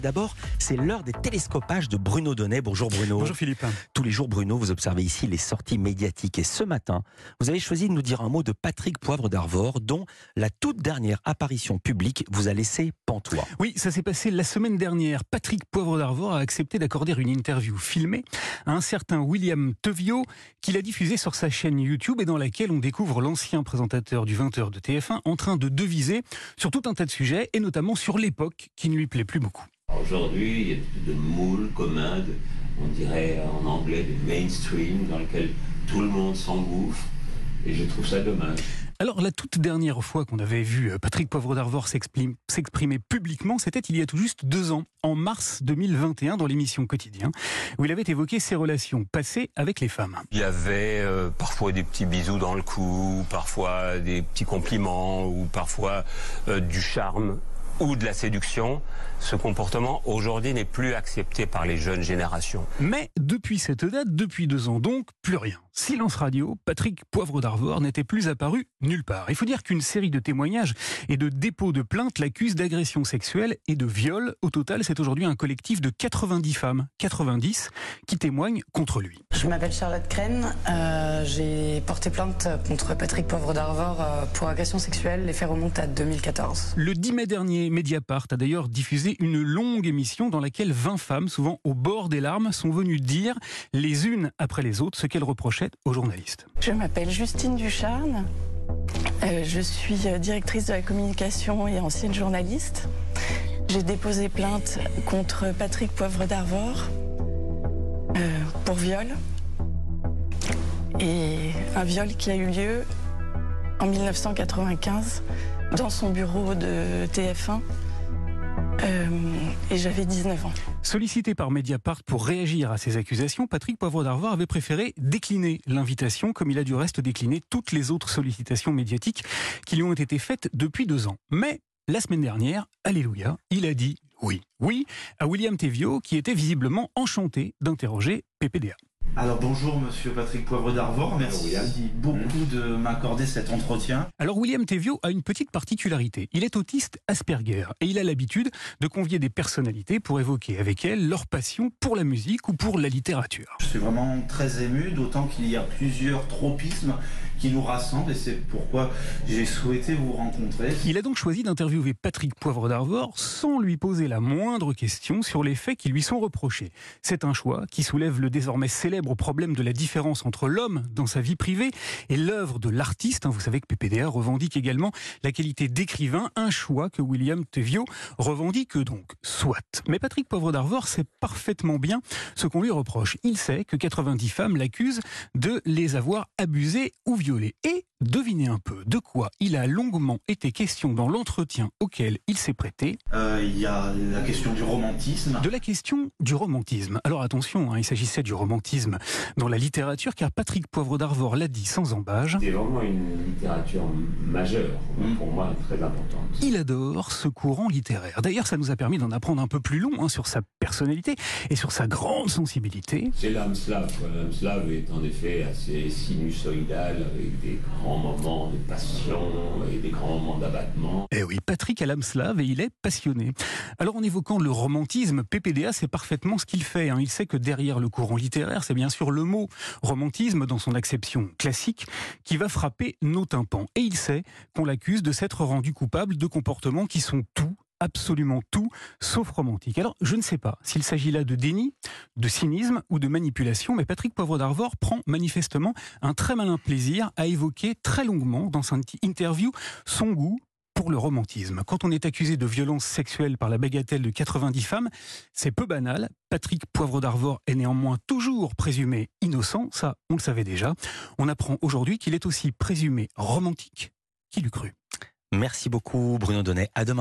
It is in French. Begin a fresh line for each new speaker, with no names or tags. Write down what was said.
D'abord, c'est l'heure des télescopages de Bruno Donnet. Bonjour Bruno.
Bonjour Philippe.
Tous les jours, Bruno, vous observez ici les sorties médiatiques. Et ce matin, vous avez choisi de nous dire un mot de Patrick Poivre d'Arvor, dont la toute dernière apparition publique vous a laissé pantois.
Oui, ça s'est passé la semaine dernière. Patrick Poivre d'Arvor a accepté d'accorder une interview filmée à un certain William Tevio, qu'il a diffusé sur sa chaîne YouTube et dans laquelle on découvre l'ancien présentateur du 20h de TF1 en train de deviser sur tout un tas de sujets et notamment sur l'époque qui ne lui plaît plus beaucoup.
Aujourd'hui, il y a de moules communs, on dirait en anglais de mainstream, dans lequel tout le monde s'engouffre, et je trouve ça dommage.
Alors, la toute dernière fois qu'on avait vu euh, Patrick Poivre d'Arvor s'exprimer publiquement, c'était il y a tout juste deux ans, en mars 2021, dans l'émission Quotidien, où il avait évoqué ses relations passées avec les femmes.
Il y avait euh, parfois des petits bisous dans le cou, parfois des petits compliments, ou parfois euh, du charme ou de la séduction, ce comportement aujourd'hui n'est plus accepté par les jeunes générations.
Mais depuis cette date, depuis deux ans donc, plus rien. Silence radio, Patrick Poivre d'Arvor n'était plus apparu nulle part. Il faut dire qu'une série de témoignages et de dépôts de plaintes l'accusent d'agression sexuelle et de viol. Au total, c'est aujourd'hui un collectif de 90 femmes, 90, qui témoignent contre lui.
Je m'appelle Charlotte Crène. Euh, j'ai porté plainte contre Patrick Poivre d'Arvor euh, pour agression sexuelle. Les faits remontent à 2014.
Le 10 mai dernier, Mediapart a d'ailleurs diffusé une longue émission dans laquelle 20 femmes, souvent au bord des larmes, sont venues dire, les unes après les autres, ce qu'elles reprochaient aux journalistes.
Je m'appelle Justine Ducharne. Euh, je suis directrice de la communication et ancienne journaliste. J'ai déposé plainte contre Patrick Poivre d'Arvor euh, pour viol. Et un viol qui a eu lieu en 1995 dans son bureau de TF1. Euh, et j'avais 19 ans.
Sollicité par Mediapart pour réagir à ces accusations, Patrick Poivre d'Arvor avait préféré décliner l'invitation, comme il a du reste décliné toutes les autres sollicitations médiatiques qui lui ont été faites depuis deux ans. Mais la semaine dernière, alléluia, il a dit oui. Oui à William Tevio, qui était visiblement enchanté d'interroger PPDA.
Alors bonjour Monsieur Patrick Poivre d'Arvor, merci beaucoup de m'accorder cet entretien.
Alors William Tevio a une petite particularité, il est autiste Asperger et il a l'habitude de convier des personnalités pour évoquer avec elles leur passion pour la musique ou pour la littérature.
Je suis vraiment très ému, d'autant qu'il y a plusieurs tropismes qui nous rassemblent et c'est pourquoi j'ai souhaité vous rencontrer.
Il a donc choisi d'interviewer Patrick Poivre d'Arvor sans lui poser la moindre question sur les faits qui lui sont reprochés. C'est un choix qui soulève le désormais célèbre problème de la différence entre l'homme dans sa vie privée et l'œuvre de l'artiste. Hein, vous savez que PPDA revendique également la qualité d'écrivain, un choix que William Tevio revendique donc. Soit. Mais Patrick Poivre d'Arvor sait parfaitement bien ce qu'on lui reproche. Il sait que 90 femmes l'accusent de les avoir abusées ou violées. Et Devinez un peu de quoi il a longuement été question dans l'entretien auquel il s'est prêté.
Euh, il y a la question du romantisme.
De la question du romantisme. Alors attention, hein, il s'agissait du romantisme dans la littérature, car Patrick Poivre d'Arvor l'a dit sans embâge.
C'est vraiment une littérature majeure, mm. pour moi très importante.
Il adore ce courant littéraire. D'ailleurs, ça nous a permis d'en apprendre un peu plus long hein, sur sa personnalité et sur sa grande sensibilité.
C'est l'âme slave. L'âme slave est en effet assez sinusoïdal, avec des grands moments de et des grands moments d'abattement.
Eh oui, Patrick a l'âme slave et il est passionné. Alors en évoquant le romantisme, PPDA c'est parfaitement ce qu'il fait. Hein. Il sait que derrière le courant littéraire, c'est bien sûr le mot romantisme dans son acception classique qui va frapper nos tympans. Et il sait qu'on l'accuse de s'être rendu coupable de comportements qui sont tout absolument tout sauf romantique. Alors, je ne sais pas s'il s'agit là de déni, de cynisme ou de manipulation, mais Patrick Poivre d'Arvor prend manifestement un très malin plaisir à évoquer très longuement dans son interview son goût pour le romantisme. Quand on est accusé de violence sexuelle par la bagatelle de 90 femmes, c'est peu banal. Patrick Poivre d'Arvor est néanmoins toujours présumé innocent, ça on le savait déjà. On apprend aujourd'hui qu'il est aussi présumé romantique. Qui l'eût cru
Merci beaucoup Bruno Donnet. À demain.